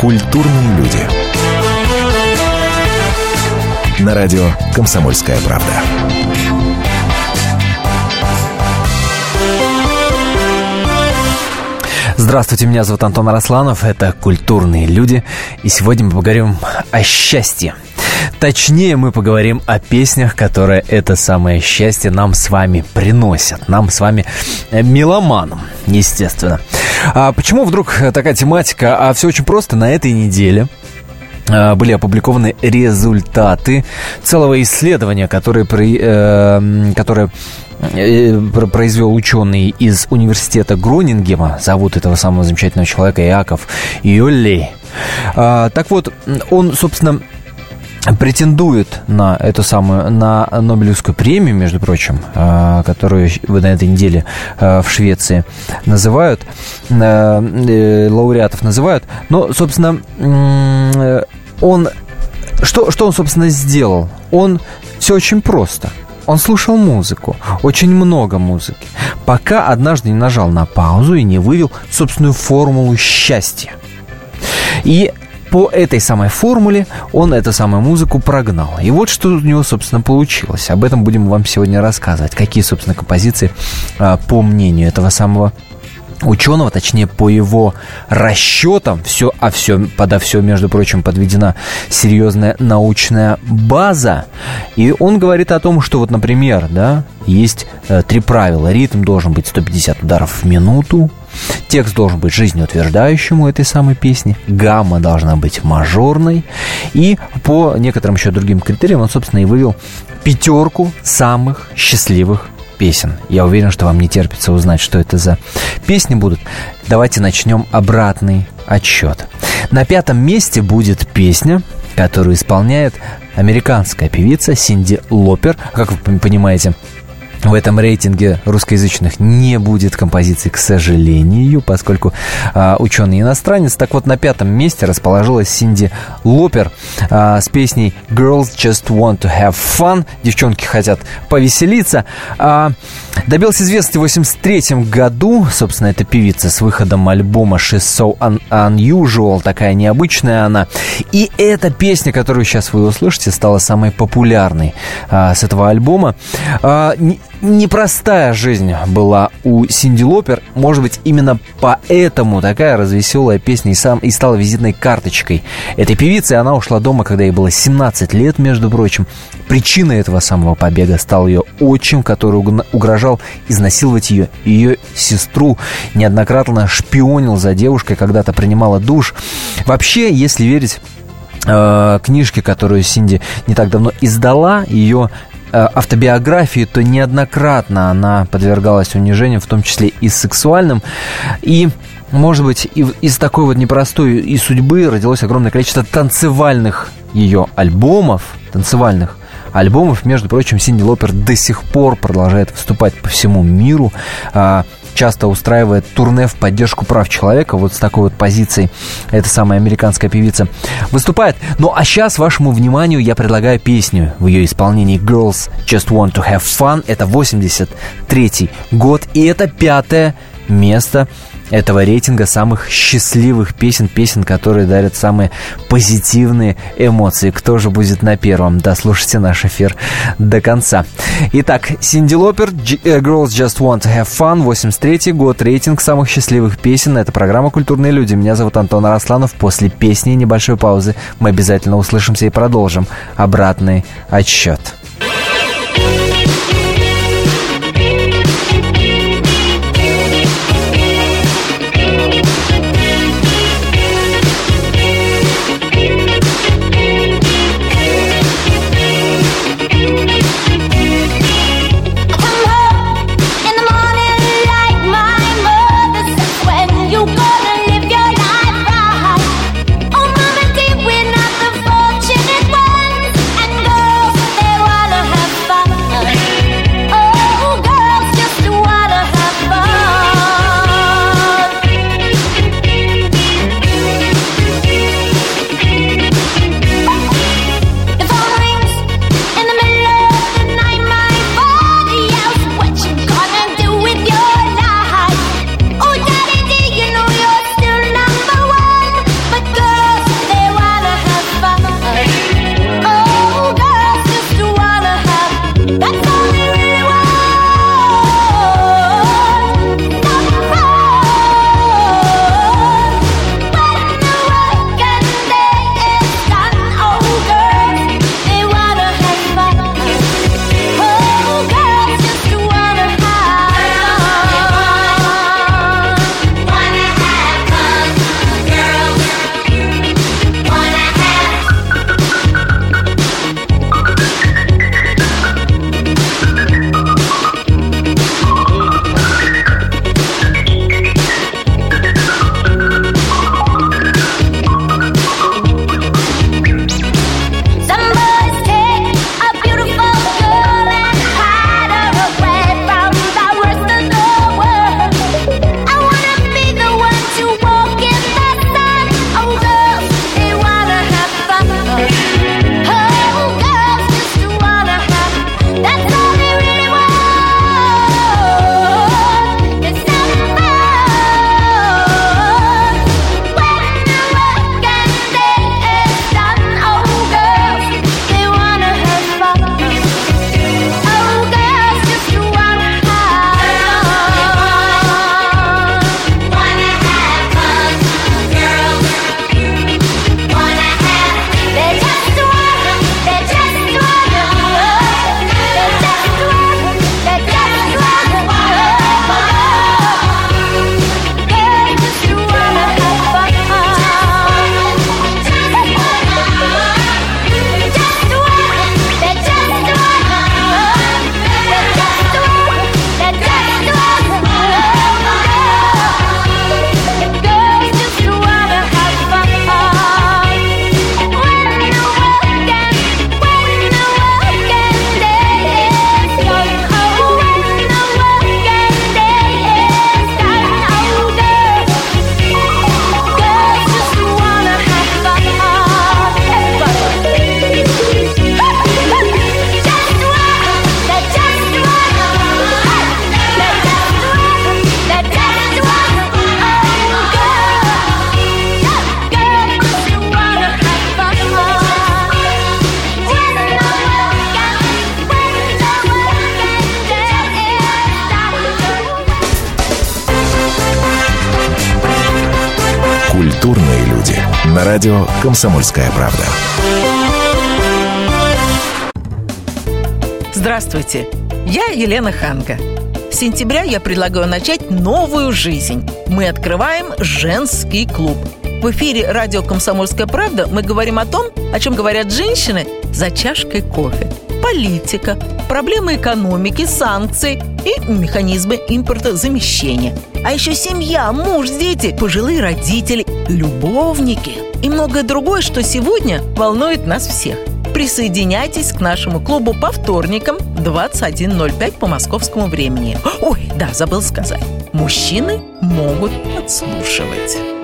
Культурные люди. На радио «Комсомольская правда». Здравствуйте, меня зовут Антон Арасланов, это «Культурные люди», и сегодня мы поговорим о счастье. Точнее, мы поговорим о песнях, которые это самое счастье нам с вами приносят. Нам с вами, э, меломанам, естественно. А почему вдруг такая тематика? А все очень просто. На этой неделе а, были опубликованы результаты целого исследования, которое, э, которое э, произвел ученый из университета Гронингема. Зовут этого самого замечательного человека Иаков Йоллей. А, так вот, он, собственно, претендует на эту самую, на Нобелевскую премию, между прочим, э, которую вы на этой неделе э, в Швеции называют, э, лауреатов называют. Но, собственно, он, что, что он, собственно, сделал? Он все очень просто. Он слушал музыку, очень много музыки, пока однажды не нажал на паузу и не вывел собственную формулу счастья. И по этой самой формуле он эту самую музыку прогнал. И вот что у него, собственно, получилось. Об этом будем вам сегодня рассказывать. Какие, собственно, композиции, а, по мнению этого самого ученого, точнее по его расчетам, все, а все, подо все, между прочим, подведена серьезная научная база. И он говорит о том, что вот, например, да, есть э, три правила. Ритм должен быть 150 ударов в минуту, текст должен быть жизнеутверждающим у этой самой песни, гамма должна быть мажорной, и по некоторым еще другим критериям он, собственно, и вывел пятерку самых счастливых песен. Я уверен, что вам не терпится узнать, что это за песни будут. Давайте начнем обратный отчет. На пятом месте будет песня, которую исполняет американская певица Синди Лопер. Как вы понимаете, в этом рейтинге русскоязычных не будет композиций, к сожалению, поскольку а, ученый иностранец. Так вот, на пятом месте расположилась Синди Лопер а, с песней «Girls Just Want to Have Fun». Девчонки хотят повеселиться. А, добился известности в 83 году. Собственно, эта певица с выходом альбома «She's So un Unusual». Такая необычная она. И эта песня, которую сейчас вы услышите, стала самой популярной а, с этого альбома. А, непростая жизнь была у Синди Лопер. Может быть, именно поэтому такая развеселая песня и, сам, и стала визитной карточкой этой певицы. Она ушла дома, когда ей было 17 лет, между прочим. Причиной этого самого побега стал ее отчим, который угрожал изнасиловать ее. Ее сестру неоднократно шпионил за девушкой, когда-то принимала душ. Вообще, если верить э, книжке, которую Синди не так давно издала, ее автобиографии, то неоднократно она подвергалась унижениям, в том числе и сексуальным. И может быть, из такой вот непростой и судьбы родилось огромное количество танцевальных ее альбомов, танцевальных альбомов. Между прочим, Синди Лопер до сих пор продолжает выступать по всему миру. Часто устраивает турне в поддержку прав человека, вот с такой вот позицией эта самая американская певица выступает. Ну а сейчас вашему вниманию я предлагаю песню в ее исполнении Girls Just Want to Have Fun. Это 83 год, и это пятое место этого рейтинга самых счастливых песен, песен, которые дарят самые позитивные эмоции. Кто же будет на первом? Дослушайте наш эфир до конца. Итак, Синди Лопер, э, Girls Just Want to Have Fun, 83 год, рейтинг самых счастливых песен. Это программа «Культурные люди». Меня зовут Антон Арасланов. После песни и небольшой паузы мы обязательно услышимся и продолжим обратный отсчет. Культурные люди. На радио «Комсомольская правда». Здравствуйте, я Елена Ханга. С сентября я предлагаю начать новую жизнь. Мы открываем женский клуб. В эфире радио «Комсомольская правда» мы говорим о том, о чем говорят женщины за чашкой кофе. Политика, проблемы экономики, санкции и механизмы импортозамещения. А еще семья, муж, дети, пожилые родители, любовники и многое другое, что сегодня волнует нас всех. Присоединяйтесь к нашему клубу по вторникам 21.05 по московскому времени. Ой, да, забыл сказать. Мужчины могут подслушивать.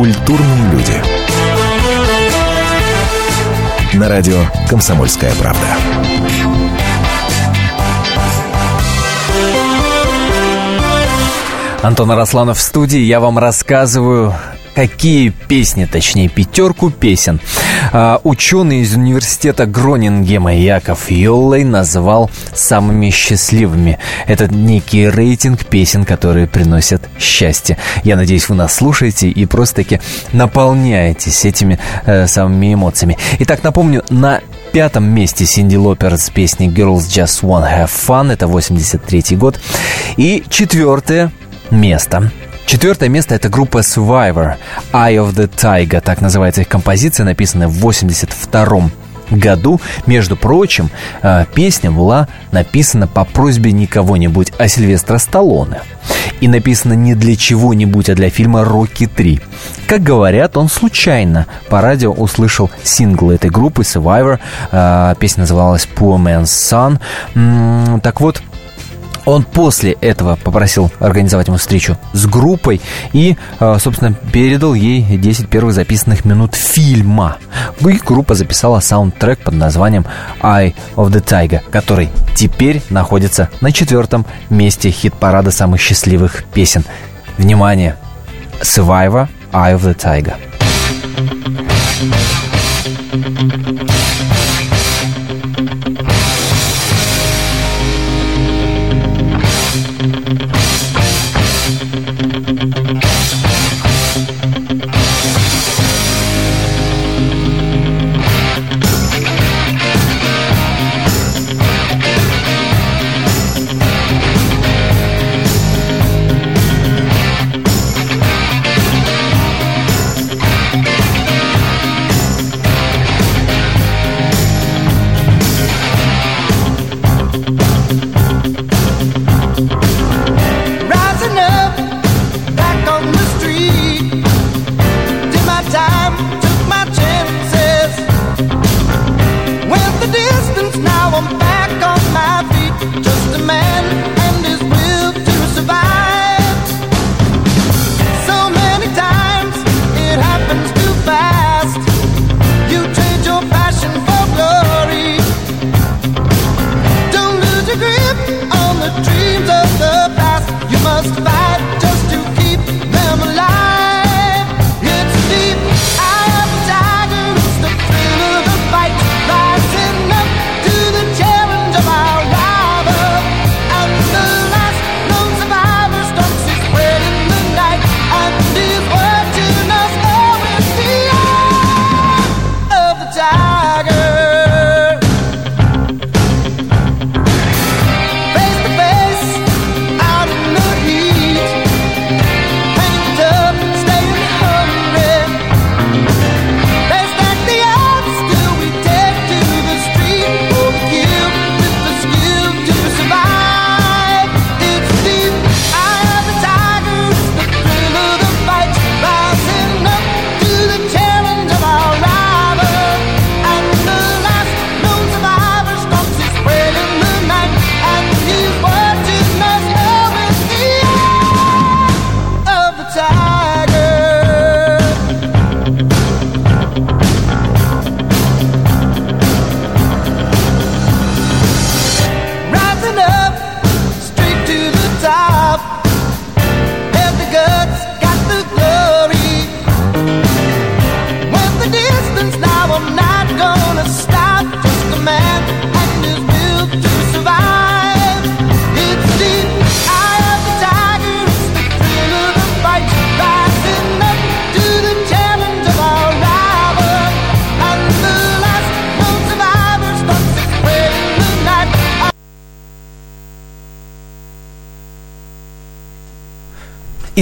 Культурные люди. На радио «Комсомольская правда». Антон Арасланов в студии. Я вам рассказываю, какие песни, точнее пятерку песен. А, ученый из университета Гронингема Яков Йоллей назвал самыми счастливыми. Это некий рейтинг песен, которые приносят счастье. Я надеюсь, вы нас слушаете и просто-таки наполняетесь этими э, самыми эмоциями. Итак, напомню, на пятом месте Синди Лопер с песней Girls Just Wanna Have Fun. Это 83 год. И четвертое место. Четвертое место это группа Survivor, Eye of the Tiger, так называется их композиция, написанная в 82 году. Между прочим, э, песня была написана по просьбе не кого-нибудь, а Сильвестра Сталлоне. И написана не для чего-нибудь, а для фильма «Рокки 3». Как говорят, он случайно по радио услышал сингл этой группы Survivor. Э, песня называлась Poor Man's Son. Так вот, он после этого попросил организовать ему встречу с группой и, э, собственно, передал ей 10 первых записанных минут фильма. И группа записала саундтрек под названием «Eye of the Tiger», который теперь находится на четвертом месте хит-парада самых счастливых песен. Внимание! Survivor «Eye of the Tiger».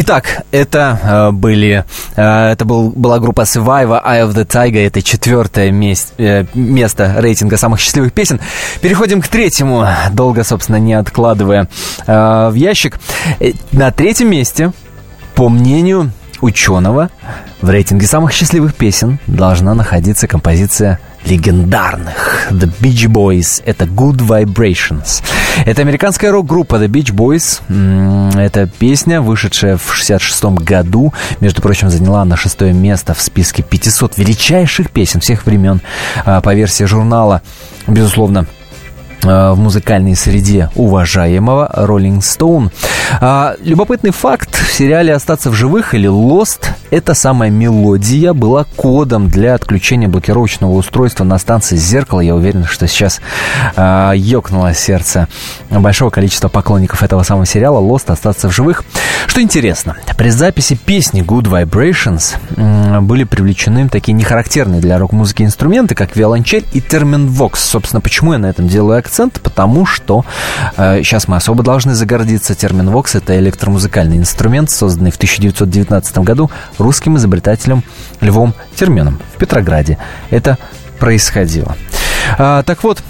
Итак, это э, были, э, это был, была группа Survivor, Eye of the Tiger, это четвертое мест, э, место рейтинга самых счастливых песен. Переходим к третьему, долго, собственно, не откладывая э, в ящик. Э, на третьем месте, по мнению ученого, в рейтинге самых счастливых песен должна находиться композиция легендарных The Beach Boys. Это Good Vibrations. Это американская рок-группа The Beach Boys. Эта песня, вышедшая в 66 году, между прочим, заняла на шестое место в списке 500 величайших песен всех времен а, по версии журнала. Безусловно, в музыкальной среде уважаемого Rolling Stone. А, любопытный факт. В сериале «Остаться в живых» или «Lost» эта самая мелодия была кодом для отключения блокировочного устройства на станции «Зеркало». Я уверен, что сейчас а, ёкнуло сердце большого количества поклонников этого самого сериала «Lost. Остаться в живых». Что интересно, при записи песни «Good Vibrations» были привлечены такие нехарактерные для рок-музыки инструменты, как виолончель и термин «вокс». Собственно, почему я на этом делаю акцент, потому что э, сейчас мы особо должны загордиться. Термин «вокс» — это электромузыкальный инструмент, созданный в 1919 году русским изобретателем Львом Терменом в Петрограде. Это происходило. А, так вот,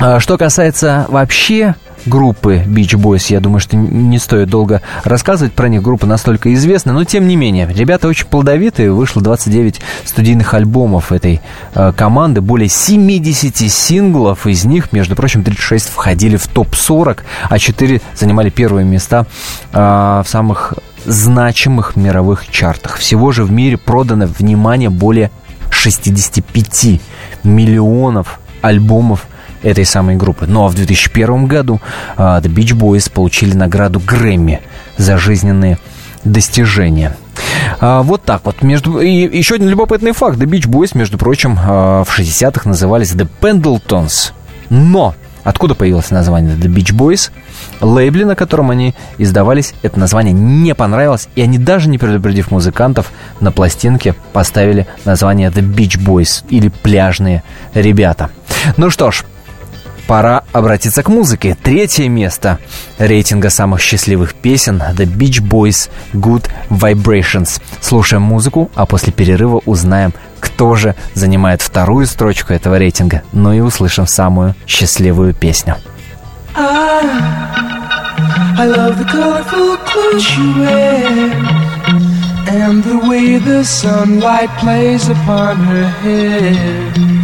а, что касается вообще группы Beach Boys. Я думаю, что не стоит долго рассказывать про них. Группа настолько известна, но тем не менее. Ребята очень плодовитые. Вышло 29 студийных альбомов этой э, команды. Более 70 синглов. Из них, между прочим, 36 входили в топ-40, а 4 занимали первые места э, в самых значимых мировых чартах. Всего же в мире продано, внимание, более 65 миллионов альбомов этой самой группы. Ну а в 2001 году uh, The Beach Boys получили награду Грэмми за жизненные достижения. А, вот так вот. Между... И еще один любопытный факт. The Beach Boys, между прочим, а, в 60-х назывались The Pendletons. Но Откуда появилось название The Beach Boys? Лейбле, на котором они издавались, это название не понравилось, и они даже не предупредив музыкантов, на пластинке поставили название The Beach Boys или «Пляжные ребята». Ну что ж, пора обратиться к музыке. Третье место рейтинга самых счастливых песен The Beach Boys Good Vibrations. Слушаем музыку, а после перерыва узнаем, кто же занимает вторую строчку этого рейтинга. Ну и услышим самую счастливую песню. I love the colorful clothes you wear And the way the sunlight plays upon her hair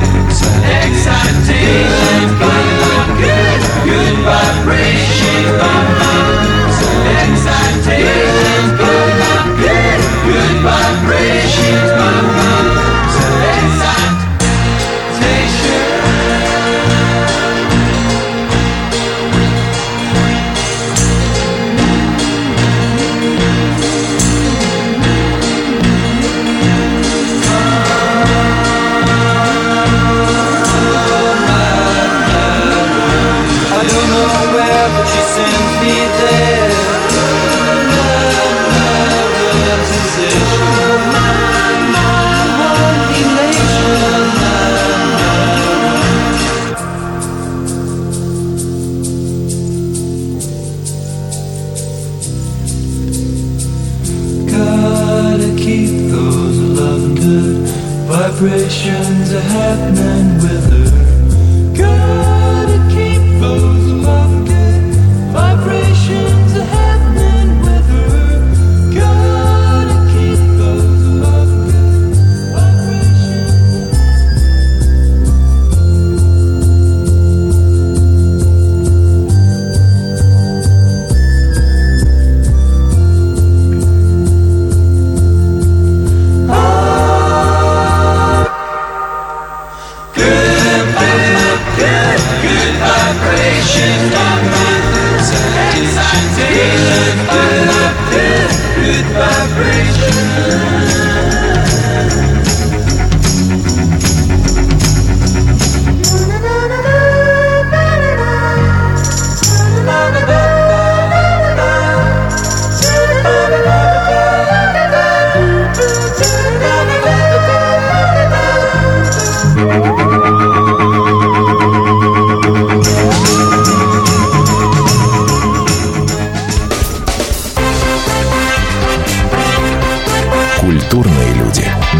excitation. Good, good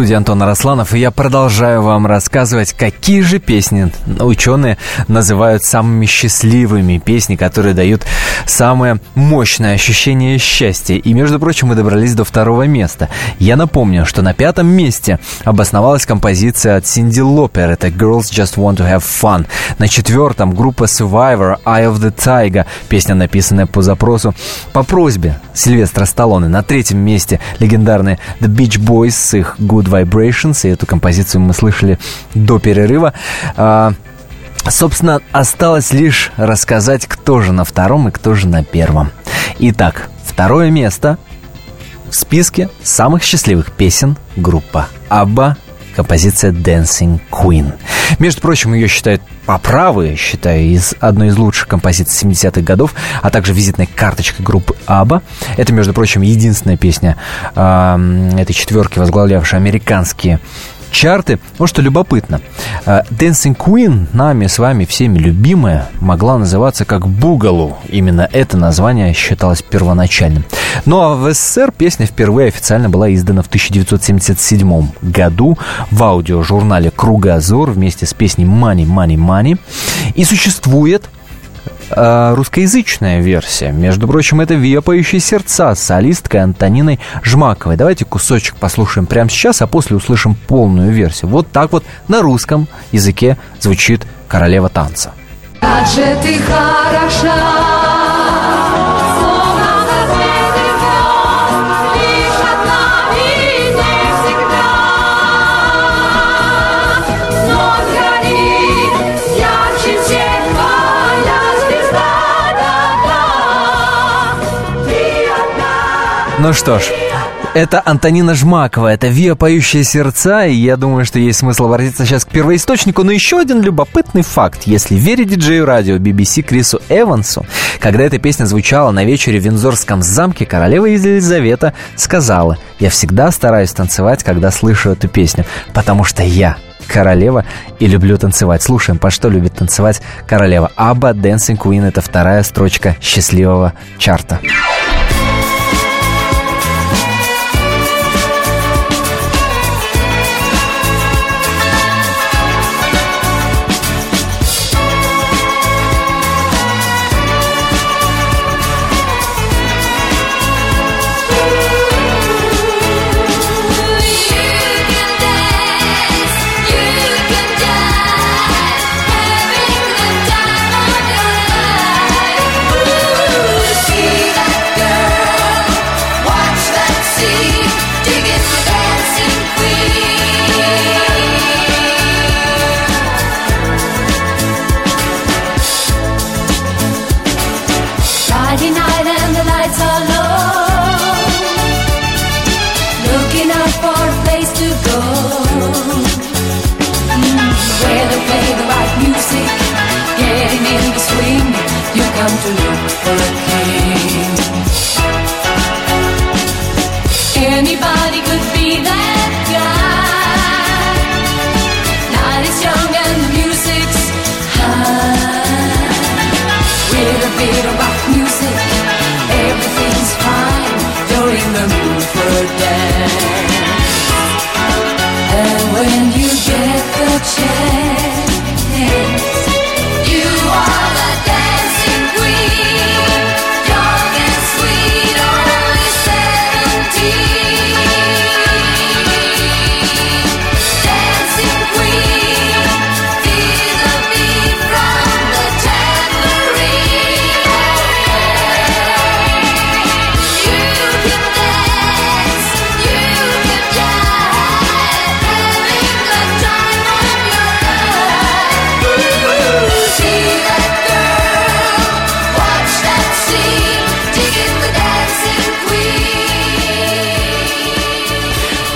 Студии Антон Арасланов, и я продолжаю вам рассказывать, какие же песни ученые называют самыми счастливыми, песни, которые дают самое мощное ощущение счастья. И, между прочим, мы добрались до второго места. Я напомню, что на пятом месте обосновалась композиция от Синди Лопер, это «Girls Just Want to Have Fun». На четвертом группа Survivor «Eye of the Tiger», песня, написанная по запросу, по просьбе Сильвестра Сталлоне. На третьем месте легендарные The Beach Boys с их Good Vibrations, и эту композицию мы слышали до перерыва. А, Собственно, осталось лишь рассказать, кто же на втором и кто же на первом. Итак, второе место в списке самых счастливых песен группа Абба композиция Dancing Queen. Между прочим, ее считают по праву, считаю, из одной из лучших композиций 70-х годов, а также визитной карточкой группы ABBA. Это, между прочим, единственная песня э, этой четверки, возглавлявшая американские чарты. Вот что любопытно. Э, Dancing Queen, нами с вами всеми любимая, могла называться как Бугалу. Именно это название считалось первоначальным. Ну а в СССР песня впервые официально была издана в 1977 году в аудиожурнале «Кругозор» вместе с песней «Money, Money, Money». И существует русскоязычная версия. Между прочим, это «Вепающие сердца» с солисткой Антониной Жмаковой. Давайте кусочек послушаем прямо сейчас, а после услышим полную версию. Вот так вот на русском языке звучит «Королева танца». Как же ты хороша, Ну что ж, это Антонина Жмакова, это Виа «Поющие сердца», и я думаю, что есть смысл обратиться сейчас к первоисточнику. Но еще один любопытный факт. Если верить диджею радио BBC Крису Эвансу, когда эта песня звучала на вечере в Виндзорском замке, королева Елизавета сказала, «Я всегда стараюсь танцевать, когда слышу эту песню, потому что я королева и люблю танцевать. Слушаем, по что любит танцевать королева. Аба Dancing Queen – это вторая строчка счастливого чарта.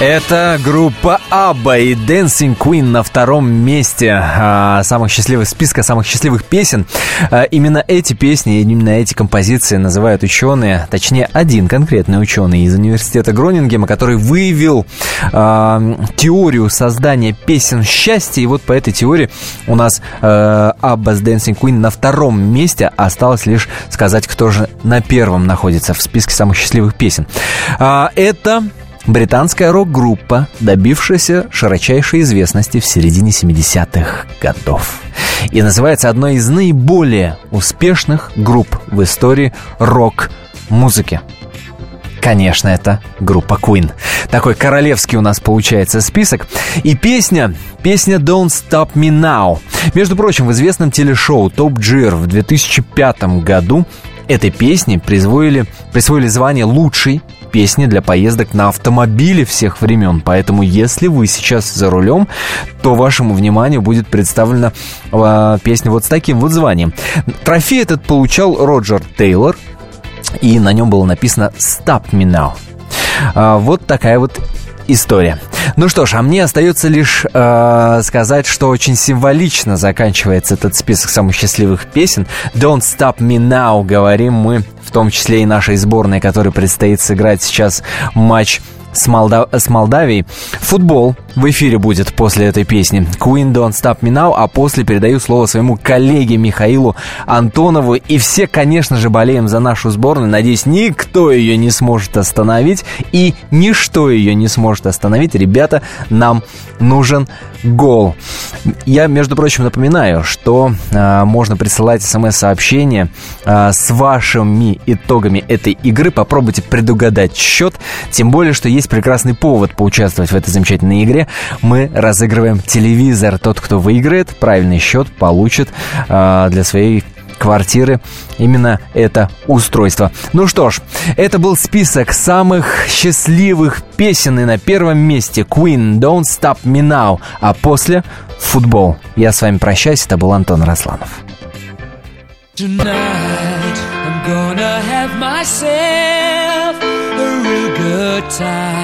Это группа Абба и Dancing Queen на втором месте а, самых счастливых списка самых счастливых песен. А, именно эти песни, именно эти композиции называют ученые, точнее один конкретный ученый из университета Гронингема, который выявил а, теорию создания песен счастья. И вот по этой теории у нас а, Абба с Dancing Queen на втором месте. Осталось лишь сказать, кто же на первом находится в списке самых счастливых песен. А, это Британская рок-группа, добившаяся широчайшей известности в середине 70-х годов. И называется одной из наиболее успешных групп в истории рок-музыки. Конечно, это группа Queen. Такой королевский у нас получается список. И песня, песня Don't Stop Me Now. Между прочим, в известном телешоу Top Gear в 2005 году этой песне присвоили, присвоили звание лучшей песни для поездок на автомобиле всех времен. Поэтому, если вы сейчас за рулем, то вашему вниманию будет представлена э, песня вот с таким вот званием. Трофей этот получал Роджер Тейлор, и на нем было написано «Stop me now». А, вот такая вот история. Ну что ж, а мне остается лишь э, сказать, что очень символично заканчивается этот список самых счастливых песен. Don't Stop Me Now, говорим мы, в том числе и нашей сборной, которой предстоит сыграть сейчас матч с, Молда... с Молдавией. Футбол в эфире будет после этой песни. Queen Don't Stop Me Now, а после передаю слово своему коллеге Михаилу Антонову. И все, конечно же, болеем за нашу сборную. Надеюсь, никто ее не сможет остановить и ничто ее не сможет остановить. Ребята, нам нужен гол. Я, между прочим, напоминаю, что э, можно присылать смс-сообщения э, с вашими итогами этой игры. Попробуйте предугадать счет. Тем более, что есть прекрасный повод поучаствовать в этой замечательной игре. Мы разыгрываем телевизор. Тот, кто выиграет, правильный счет получит э, для своей квартиры именно это устройство. Ну что ж, это был список самых счастливых песен и на первом месте Queen Don't Stop Me Now, а после футбол. Я с вами прощаюсь, это был Антон Росланов. Tonight I'm gonna have myself a real good time.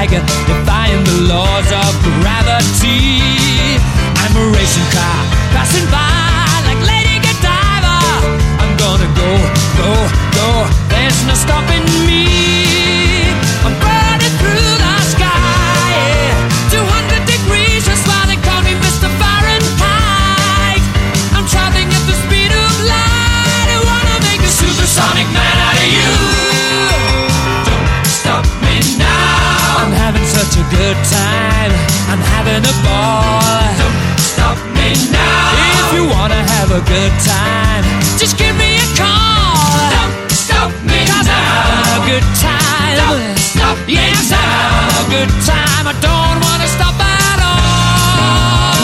tiger, defying the laws of gravity. I'm a racing car passing by like Lady Godiva. I'm gonna go, go, go. There's no stopping me. Have a good time, just give me a call. Don't stop me Cause now. I'm having a good time. Don't stop me yes, now. I'm having a good time. I don't wanna stop at all.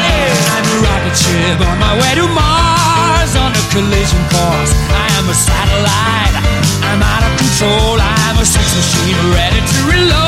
Yeah. I'm a rocket ship on my way to Mars on a collision course. I am a satellite. I'm out of control. I'm a sex machine ready to reload.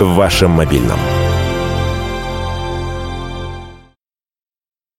В вашем мобильном.